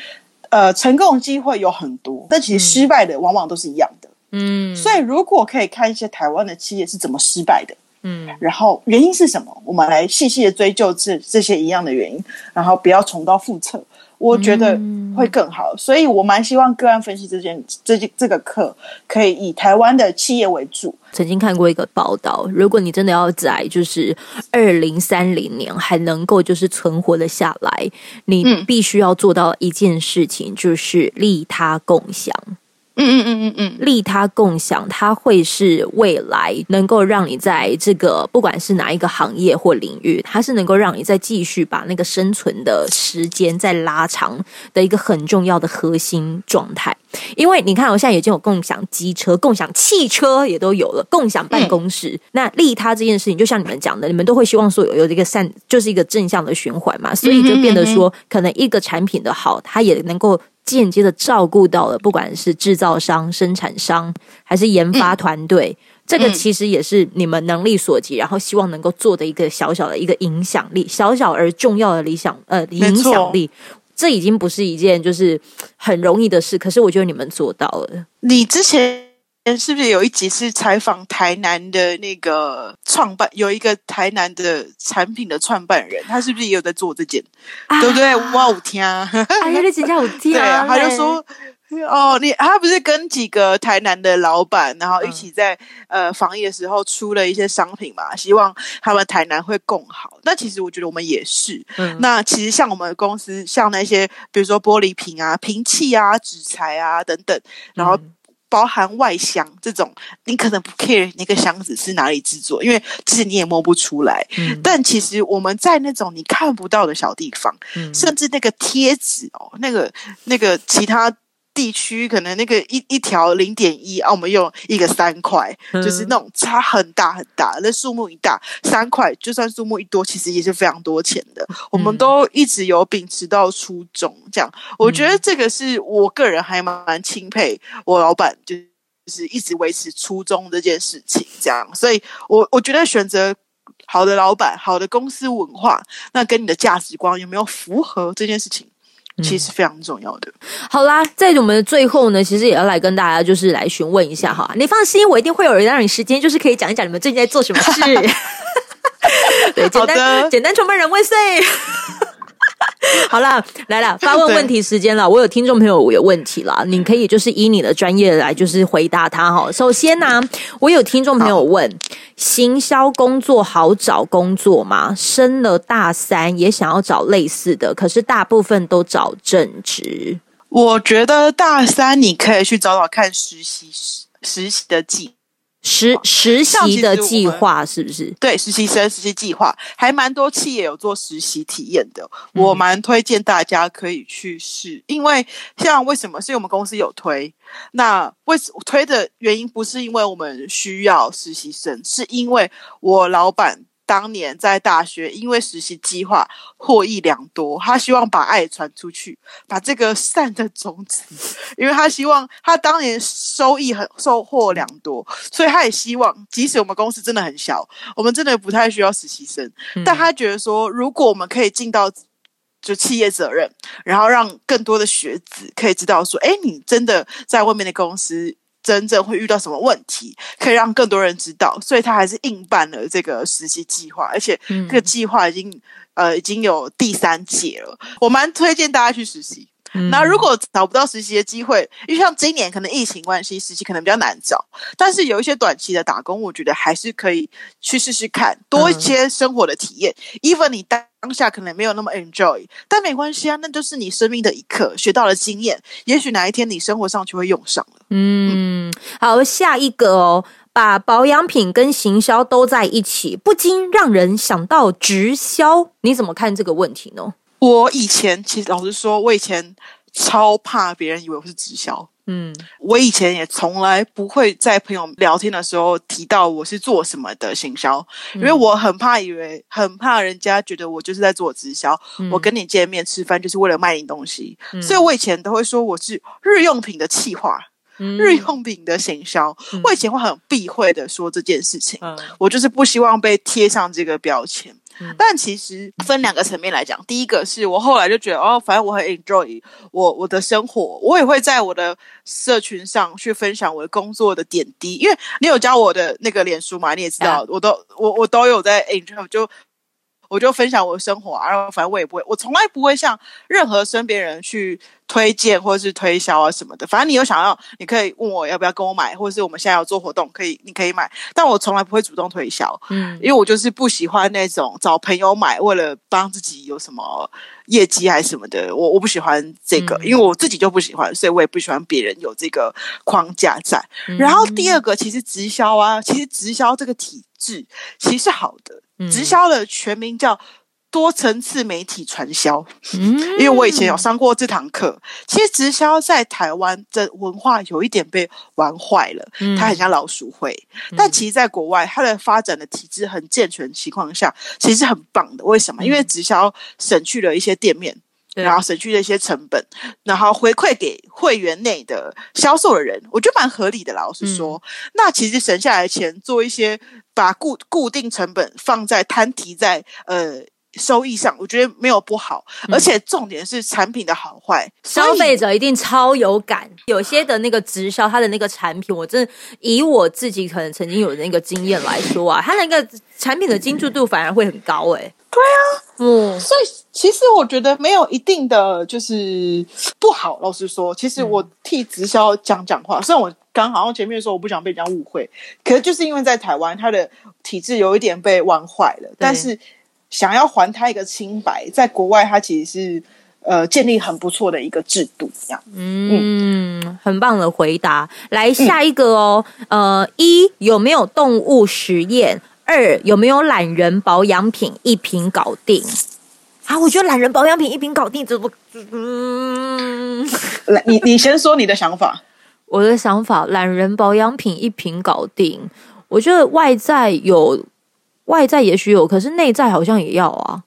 呃成功的机会有很多，但其实失败的往往都是一样的。嗯，所以如果可以看一些台湾的企业是怎么失败的。嗯，然后原因是什么？我们来细细的追究这这些一样的原因，然后不要重蹈覆辙，我觉得会更好。所以我蛮希望个案分析这件这这个课可以以台湾的企业为主。曾经看过一个报道，如果你真的要在就是二零三零年还能够就是存活的下来，你必须要做到一件事情，就是利他共享。嗯嗯嗯嗯嗯嗯，利他共享，它会是未来能够让你在这个不管是哪一个行业或领域，它是能够让你再继续把那个生存的时间再拉长的一个很重要的核心状态。因为你看，我现在已经有共享机车、共享汽车也都有了，共享办公室。那利他这件事情，就像你们讲的，你们都会希望说有有一个善，就是一个正向的循环嘛，所以就变得说，可能一个产品的好，它也能够。间接的照顾到了，不管是制造商、生产商，还是研发团队，这个其实也是你们能力所及，然后希望能够做的一个小小的一个影响力，小小而重要的理想呃影响力，这已经不是一件就是很容易的事，可是我觉得你们做到了。你之前。是不是有一集是采访台南的那个创办，有一个台南的产品的创办人，他是不是也有在做这件？对不对？哇，我天啊！哎呀，你真叫我天！对，他就说：“哦，你他不是跟几个台南的老板，然后一起在呃防疫的时候出了一些商品嘛？希望他们台南会更好。那其实我觉得我们也是。那其实像我们公司，像那些比如说玻璃瓶啊、瓶器啊、纸材啊等等，然后。包含外箱这种，你可能不 care 那个箱子是哪里制作，因为其实你也摸不出来。嗯，但其实我们在那种你看不到的小地方，嗯，甚至那个贴纸哦，那个那个其他。地区可能那个一一条零点一啊，我们用一个三块，就是那种差很大很大。那数目一大，三块就算数目一多，其实也是非常多钱的。我们都一直有秉持到初衷，这样我觉得这个是我个人还蛮钦佩我老板，就是一直维持初衷这件事情。这样，所以我我觉得选择好的老板、好的公司文化，那跟你的价值观有没有符合这件事情？其实非常重要的。好啦，在我们的最后呢，其实也要来跟大家就是来询问一下哈。你放心，我一定会有人让你时间，就是可以讲一讲你们最近在做什么事。(laughs) 对，简单简单，创办人万岁。(laughs) 好了，来了，发问问题时间了。我有听众朋友有问题了，你可以就是以你的专业来就是回答他哈。首先呢，我有听众朋友问：行销工作好找工作吗？升了大三也想要找类似的，可是大部分都找正职。我觉得大三你可以去找找看实习实习的技。实实习的计划是不是？对，实习生实习计划还蛮多企业有做实习体验的，我蛮推荐大家可以去试。因为像为什么？是因为我们公司有推。那为什推的原因不是因为我们需要实习生，是因为我老板。当年在大学，因为实习计划获益良多，他希望把爱传出去，把这个善的种子，因为他希望他当年收益很收获良多，所以他也希望，即使我们公司真的很小，我们真的不太需要实习生，但他觉得说，如果我们可以尽到就企业责任，然后让更多的学子可以知道说，哎，你真的在外面的公司。真正会遇到什么问题，可以让更多人知道，所以他还是硬办了这个实习计划，而且这个计划已经呃已经有第三届了。我蛮推荐大家去实习。那如果找不到实习的机会，因为像今年可能疫情关系，实习可能比较难找，但是有一些短期的打工，我觉得还是可以去试试看，多一些生活的体验。even 你当下可能没有那么 enjoy，但没关系啊，那就是你生命的一刻，学到了经验，也许哪一天你生活上就会用上了。嗯，好，下一个哦，把保养品跟行销都在一起，不禁让人想到直销，你怎么看这个问题呢？我以前其实老实说，我以前超怕别人以为我是直销。嗯。我以前也从来不会在朋友聊天的时候提到我是做什么的行销，因为我很怕以为很怕人家觉得我就是在做直销，嗯。我跟你见面吃饭就是为了卖你东西，嗯。所以我以前都会说我是日用品的企划。嗯。日用品的行销，我以前会很避讳的说这件事情，嗯。我就是不希望被贴上这个标签。嗯但其实分两个层面来讲，第一个是我后来就觉得，哦，反正我很 enjoy 我我的生活，我也会在我的社群上去分享我的工作的点滴，因为你有加我的那个脸书嘛，你也知道，啊我都我我都有在 enjoy 就。我就分享我的生活啊，然后反正我也不会，我从来不会向任何身边人去推荐或者是推销啊什么的。反正你有想要，你可以问我要不要跟我买，或者是我们现在要做活动，可以你可以买，但我从来不会主动推销，嗯因为我就是不喜欢那种找朋友买，为了帮自己有什么业绩还是什么的，我我不喜欢这个，嗯因为我自己就不喜欢，所以我也不喜欢别人有这个框架在。嗯然后第二个，其实直销啊，其实直销这个体制其实是好的，嗯直销的全名叫。多层次媒体传销，嗯因为我以前有上过这堂课。其实直销在台湾的文化有一点被玩坏了，嗯它很像老鼠会。但其实，在国外，它的发展的体制很健全的情况下，其实是很棒的。为什么？因为直销省去了一些店面，对然后省去了一些成本，然后回馈给会员内的销售的人，我觉得蛮合理的啦。老实说，那其实省下来的钱，做一些把固固定成本放在摊提在呃。收益上，我觉得没有不好，而且重点是产品的好坏。消费者一定超有感，有些的那个直销，它的那个产品，我真的以我自己可能曾经有的那个经验来说啊，它那个产品的精致度反而会很高哎、对啊，嗯所以其实我觉得没有一定的就是不好。老实说，其实我替直销讲讲话，虽然我刚好像前面说我不想被人家误会，可是就是因为在台湾，他的体制有一点被玩坏了，但是想要还他一个清白，在国外他其实是呃建立很不错的一个制度，这样。嗯，很棒的回答。来下一个哦，呃，一有没有动物实验？二有没有懒人保养品一瓶搞定？啊，我觉得懒人保养品一瓶搞定，怎么？嗯，来，你你先说你的想法。(laughs) 我的想法，懒人保养品一瓶搞定。我觉得外在有，外在也许有，可是内在好像也要啊。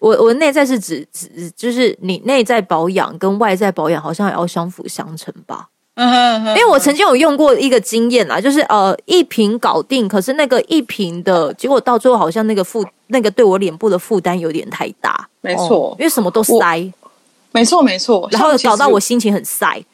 我我内在是指指就是你内在保养跟外在保养好像也要相辅相成吧。嗯因为我曾经有用过一个经验啦，就是呃一瓶搞定，可是那个一瓶的结果到最后好像那个负那个对我脸部的负担有点太大，没错。哦因为什么都塞，没错没错，然后搞到我心情很塞。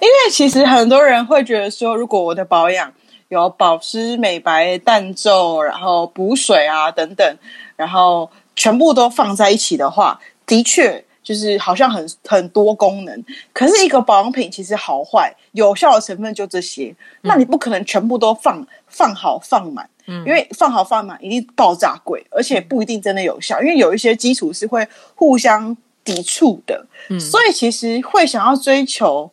因为其实很多人会觉得说，如果我的保养有保湿、美白、淡皱，然后补水啊等等，然后全部都放在一起的话，的确就是好像很很多功能。可是一个保养品其实好坏有效的成分就这些，那你不可能全部都放放好放满。因为放好放满一定爆炸贵，而且不一定真的有效，因为有一些基础是会互相抵触的，所以其实会想要追求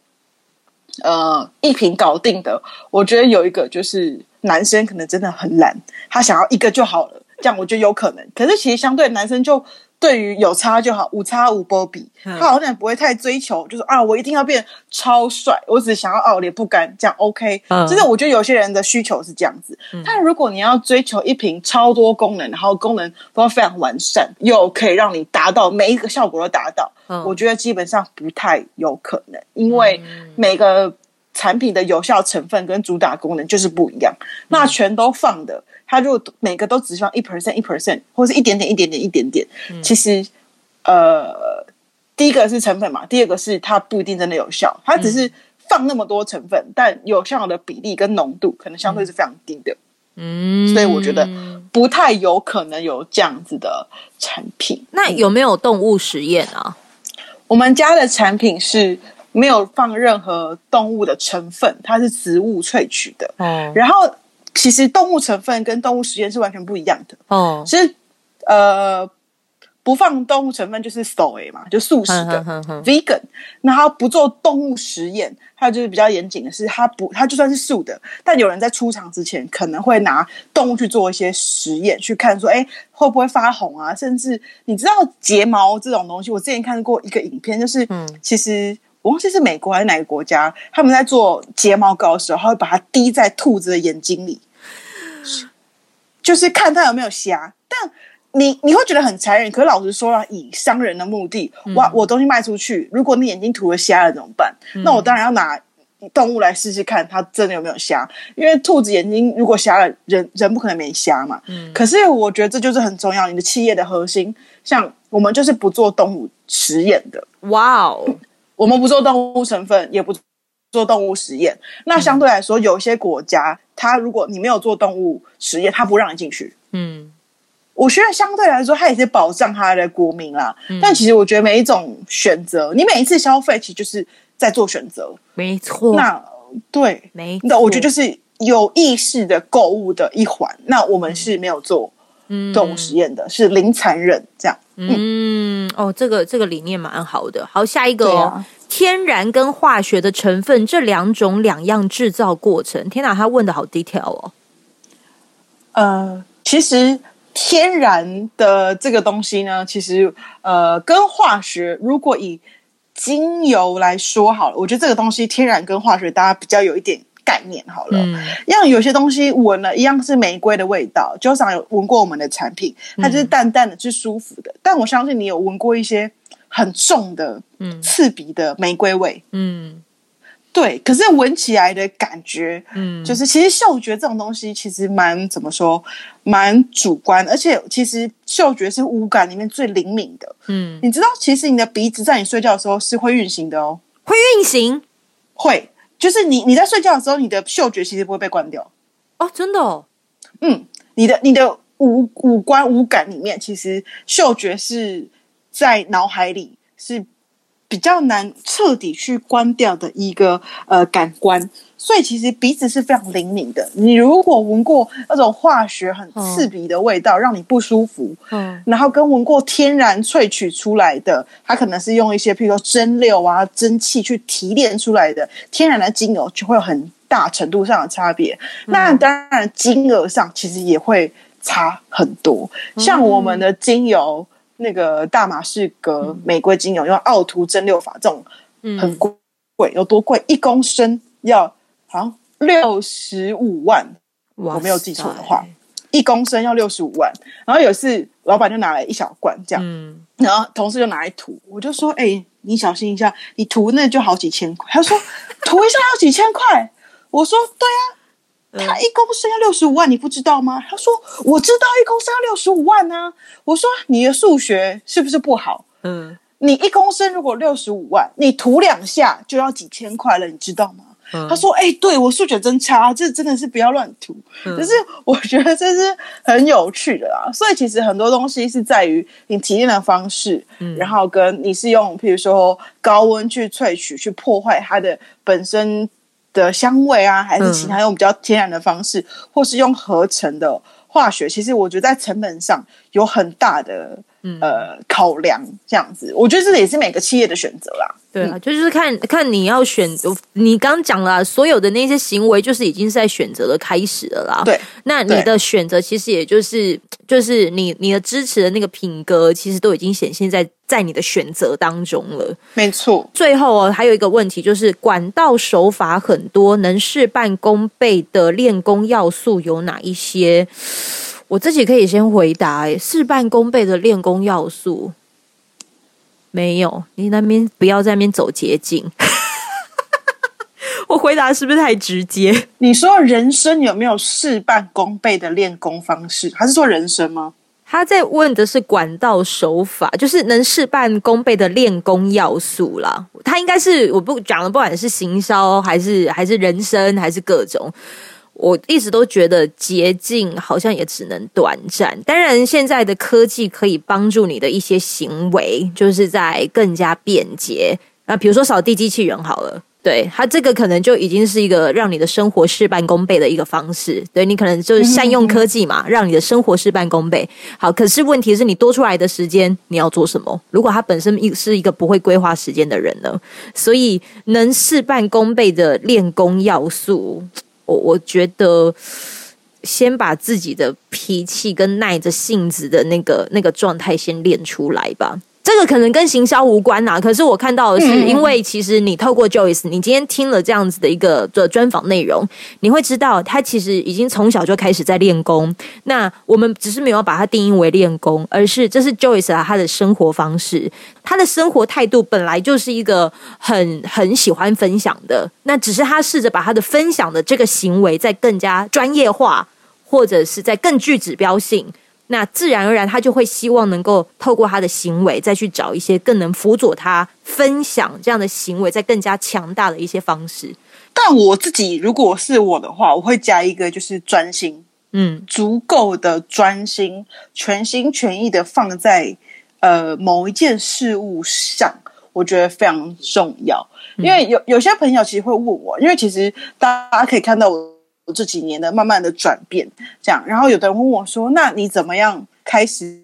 呃一瓶搞定的，我觉得有一个就是男生可能真的很懒，他想要一个就好了，这样我觉得有可能。可是其实相对男生就对于有差就好，无差无波比，嗯。他好像也不会太追求，就是啊我一定要变超帅，我只想要啊我脸不干，这样 OK。嗯。就是我觉得有些人的需求是这样子，但如果你要追求一瓶超多功能，然后功能都非常完善，又可以让你达到每一个效果都达到，嗯。我觉得基本上不太有可能，因为每个产品的有效成分跟主打功能就是不一样。那全都放的，它如果每个都只放一 percent 一 percent，或是一点点一点点一点点，其实呃，第一个是成本嘛，第二个是它不一定真的有效，它只是放那么多成分，但有效的比例跟浓度可能相对是非常低的。嗯，所以我觉得不太有可能有这样子的产品。那有没有动物实验啊？我们家的产品是没有放任何动物的成分，它是植物萃取的。嗯然后，其实动物成分跟动物实验是完全不一样的。哦，其实，呃，不放动物成分就是 soy 嘛，就素食的 vegan。那他不做动物实验，还有就是比较严谨的是，它不它就算是素的，但有人在出厂之前可能会拿动物去做一些实验，去看说，哎，会不会发红啊？甚至你知道睫毛这种东西，我之前看过一个影片，就是嗯其实我忘记是美国还是哪个国家，他们在做睫毛膏的时候，他会把它滴在兔子的眼睛里，就是看它有没有瞎，但。你你会觉得很残忍，可是老实说了，以商人的目的，哇，我东西卖出去，如果你眼睛涂了瞎了怎么办？那我当然要拿动物来试试看，它真的有没有瞎。因为兔子眼睛如果瞎了，人人不可能没瞎嘛。嗯。可是我觉得这就是很重要，你的企业的核心，像我们就是不做动物实验的。哇哦，我们不做动物成分，也不做动物实验。那相对来说，有些国家，它如果你没有做动物实验，它不让你进去。嗯。我觉得相对来说，它也是保障它的国民啦。但其实我觉得每一种选择，你每一次消费，其实就是在做选择。没错。那对，没。那我觉得就是有意识的购物的一环。那我们是没有做动物实验的，是零残忍这样。嗯，哦，这个这个理念蛮好的。好，下一个哦，天然跟化学的成分这两种两样制造过程。天哪，他问的好 detail 哦。呃，其实。天然的这个东西呢，其实呃，跟化学如果以精油来说好了，我觉得这个东西天然跟化学大家比较有一点概念好了。嗯，像有些东西闻了一样是玫瑰的味道，就像有闻过我们的产品，它就是淡淡的，是舒服的。但我相信你有闻过一些很重的、嗯，刺鼻的玫瑰味，嗯。对，可是闻起来的感觉，嗯，就是其实嗅觉这种东西其实蛮怎么说，蛮主观，而且其实嗅觉是五感里面最灵敏的，嗯，你知道，其实你的鼻子在你睡觉的时候是会运行的哦，会运行，会，就是你你在睡觉的时候，你的嗅觉其实不会被关掉，哦，真的，哦，嗯，你的你的五五官五感里面，其实嗅觉是在脑海里是。比较难彻底去关掉的一个呃感官，所以其实鼻子是非常灵敏的。你如果闻过那种化学很刺鼻的味道，让你不舒服，嗯，然后跟闻过天然萃取出来的，它可能是用一些譬如说蒸馏啊、蒸汽去提炼出来的天然的精油，就会有很大程度上的差别。那当然金额上其实也会差很多。像我们的精油。那个大马士革玫瑰精油用奥图蒸馏法，这种很贵，贵有多贵？一公升要好像六十五万，我没有记错的话，一公升要六十五万。然后有一次，老板就拿来一小罐这样，嗯然后同事就拿来涂，我就说：“哎，你小心一下，你涂那就好几千块。”他说：“ (laughs) 涂一下要几千块？”我说：“对啊。”他一公升要六十五万，你不知道吗？他说我知道一公升要六十五万呢。我说你的数学是不是不好？嗯，你一公升如果六十五万，你涂两下就要几千块了，你知道吗？他说哎，对我数学真差，这真的是不要乱涂。可是我觉得这是很有趣的啦。所以其实很多东西是在于你提炼的方式，嗯然后跟你是用譬如说高温去萃取，去破坏它的本身。的香味啊，还是其他用比较天然的方式，或是用合成的化学，其实我觉得在成本上有很大的呃考量。这样子，我觉得这也是每个企业的选择啦。对啊，就是看看你要选择。你刚讲了所有的那些行为，就是已经是在选择的开始了啦。对，那你的选择其实也就是就是你你的支持的那个品格，其实都已经显现在。在你的选择当中了，没错。最后哦，还有一个问题就是，管道手法很多，能事半功倍的练功要素有哪一些？我自己可以先回答：事半功倍的练功要素没有。你那边不要在那边走捷径。(laughs) 我回答是不是太直接？你说人生有没有事半功倍的练功方式？还是说人生吗？他在问的是管道手法，就是能事半功倍的练功要素啦。他应该是我不讲的，不管是行销还是还是人生还是各种，我一直都觉得捷径好像也只能短暂。当然，现在的科技可以帮助你的一些行为，就是在更加便捷。那比如说扫地机器人好了。对它这个可能就已经是一个让你的生活事半功倍的一个方式。对你可能就是善用科技嘛，让你的生活事半功倍。好，可是问题是你多出来的时间你要做什么？如果他本身一是一个不会规划时间的人呢？所以能事半功倍的练功要素，我我觉得先把自己的脾气跟耐着性子的那个那个状态先练出来吧。这个可能跟行销无关呐，可是我看到的是，因为其实你透过 Joyce，你今天听了这样子的一个的专访内容，你会知道他其实已经从小就开始在练功。那我们只是没有把它定义为练功，而是这是 Joyce 啊他的生活方式，他的生活态度本来就是一个很很喜欢分享的。那只是他试着把他的分享的这个行为再更加专业化，或者是在更具指标性。那自然而然，他就会希望能够透过他的行为，再去找一些更能辅佐他分享这样的行为，再更加强大的一些方式。但我自己如果是我的话，我会加一个就是专心，嗯，足够的专心，全心全意的放在呃某一件事物上，我觉得非常重要。因为有有些朋友其实会问我，因为其实大家可以看到我。这几年的慢慢的转变，这样，然后有的人问我说：“那你怎么样开始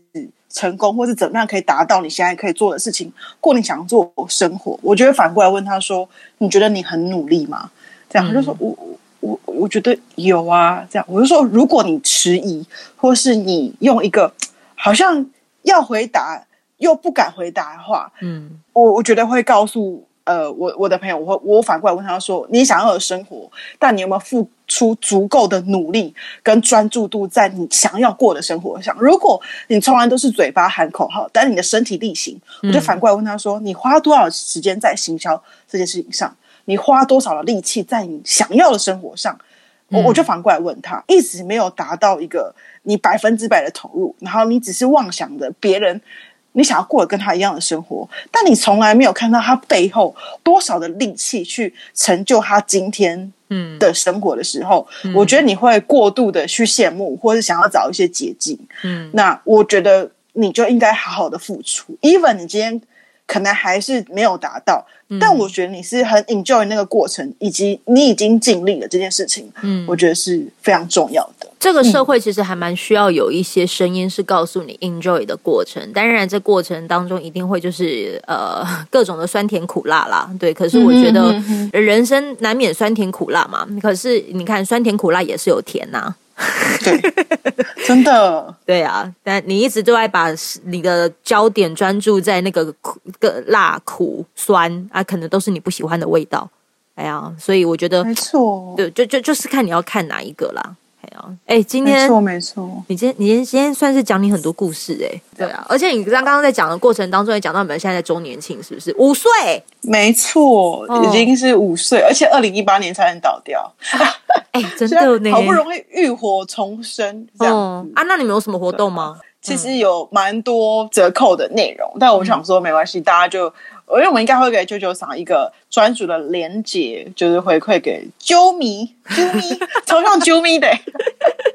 成功，或是怎么样可以达到你现在可以做的事情，过你想做生活？”我觉得反过来问他说：“你觉得你很努力吗？”这样，他就说：“我我我觉得有啊。”这样，我就说：“如果你迟疑，或是你用一个好像要回答又不敢回答的话，嗯，我我觉得会告诉。”呃，我我的朋友，我我反过来问他说：“你想要的生活，但你有没有付出足够的努力跟专注度在你想要过的生活上？如果你从来都是嘴巴喊口号，但是你的身体力行，我就反过来问他说：你花多少时间在行销这件事情上？你花多少的力气在你想要的生活上？我我就反过来问他，一直没有达到一个你百分之百的投入，然后你只是妄想着别人。”你想要过得跟他一样的生活，但你从来没有看到他背后多少的力气去成就他今天的生活的时候，我觉得你会过度的去羡慕，或是想要找一些捷径。嗯，那我觉得你就应该好好的付出，even 你今天可能还是没有达到。但我觉得你是很 enjoy 那个过程，以及你已经尽力了这件事情，嗯，我觉得是非常重要的。这个社会其实还蛮需要有一些声音是告诉你 enjoy 的过程，当然这过程当中一定会就是呃各种的酸甜苦辣啦，对。可是我觉得人生难免酸甜苦辣嘛，可是你看酸甜苦辣也是有甜呐。(laughs) 对，真的，对啊，但你一直都在把你的焦点专注在那个苦、个辣、苦、酸啊，可能都是你不喜欢的味道。哎呀，所以我觉得没错，对，就就就是看你要看哪一个啦。哎呀，哎，今天没错没错，你今天你今天今天算是讲你很多故事哎，对啊，而且你刚刚在讲的过程当中也讲到你们现在在周年庆是不是？五岁，没错，已经是五岁，而且二零一八年才能倒掉。(laughs) (laughs) (laughs) 哎，真的呢，好不容易浴火重生这样啊？那你们有什么活动吗？其实有蛮多折扣的内容，但我想说没关系，大家就，因为我们应该会给舅舅上一个专属的连接，就是回馈给啾咪啾咪，超像啾咪的。(laughs)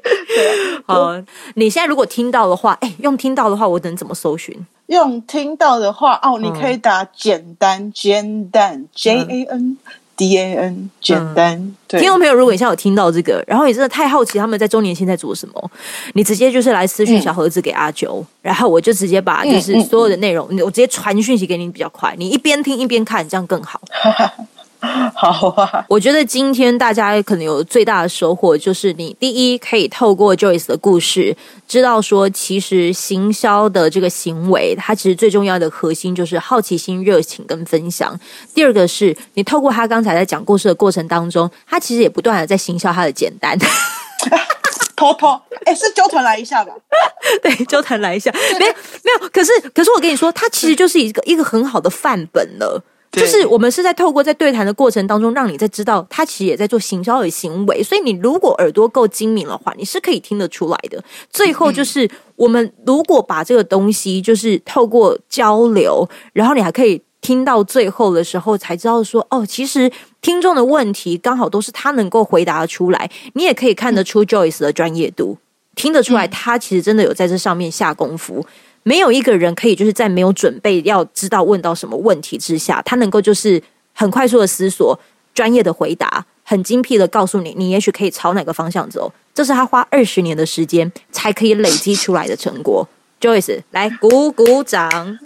对，好，你现在如果听到的话，哎，用听到的话，我能怎么搜寻？用听到的话，哦，你可以打简单简单 J A N。D A N 简单，听众朋友，如果你现在有听到这个，然后你真的太好奇他们在周年庆在做什么，你直接就是来私讯小盒子给阿九，然后我就直接把就是所有的内容，我直接传讯息给你比较快，你一边听一边看，这样更好。(laughs) (laughs) 好啊，我觉得今天大家可能有最大的收获，就是你第一可以透过 Joyce 的故事，知道说其实行销的这个行为，它其实最重要的核心就是好奇心、热情跟分享。第二个是你透过他刚才在讲故事的过程当中，他其实也不断的在行销他的简单。(laughs) 偷偷，哎，是纠团来一下吧？(laughs) 对，纠团来一下，没有没有。可是可是我跟你说，他其实就是一个一个很好的范本了。就是我们是在透过在对谈的过程当中，让你在知道他其实也在做行销的行为，所以你如果耳朵够精明的话，你是可以听得出来的。最后就是我们如果把这个东西就是透过交流，然后你还可以听到最后的时候，才知道说哦，其实听众的问题刚好都是他能够回答出来，你也可以看得出 Joyce 的专业度，听得出来他其实真的有在这上面下功夫。没有一个人可以就是在没有准备要知道问到什么问题之下，他能够就是很快速的思索，专业的回答，很精辟的告诉你，你也许可以朝哪个方向走。这是他花二十年的时间才可以累积出来的成果。Joyce，来鼓鼓掌，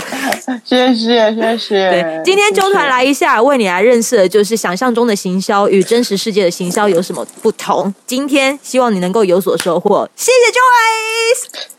谢谢谢谢。对，(laughs) 今天周团来一下，为你来认识的就是想象中的行销与真实世界的行销有什么不同。今天希望你能够有所收获。谢谢 Joyce，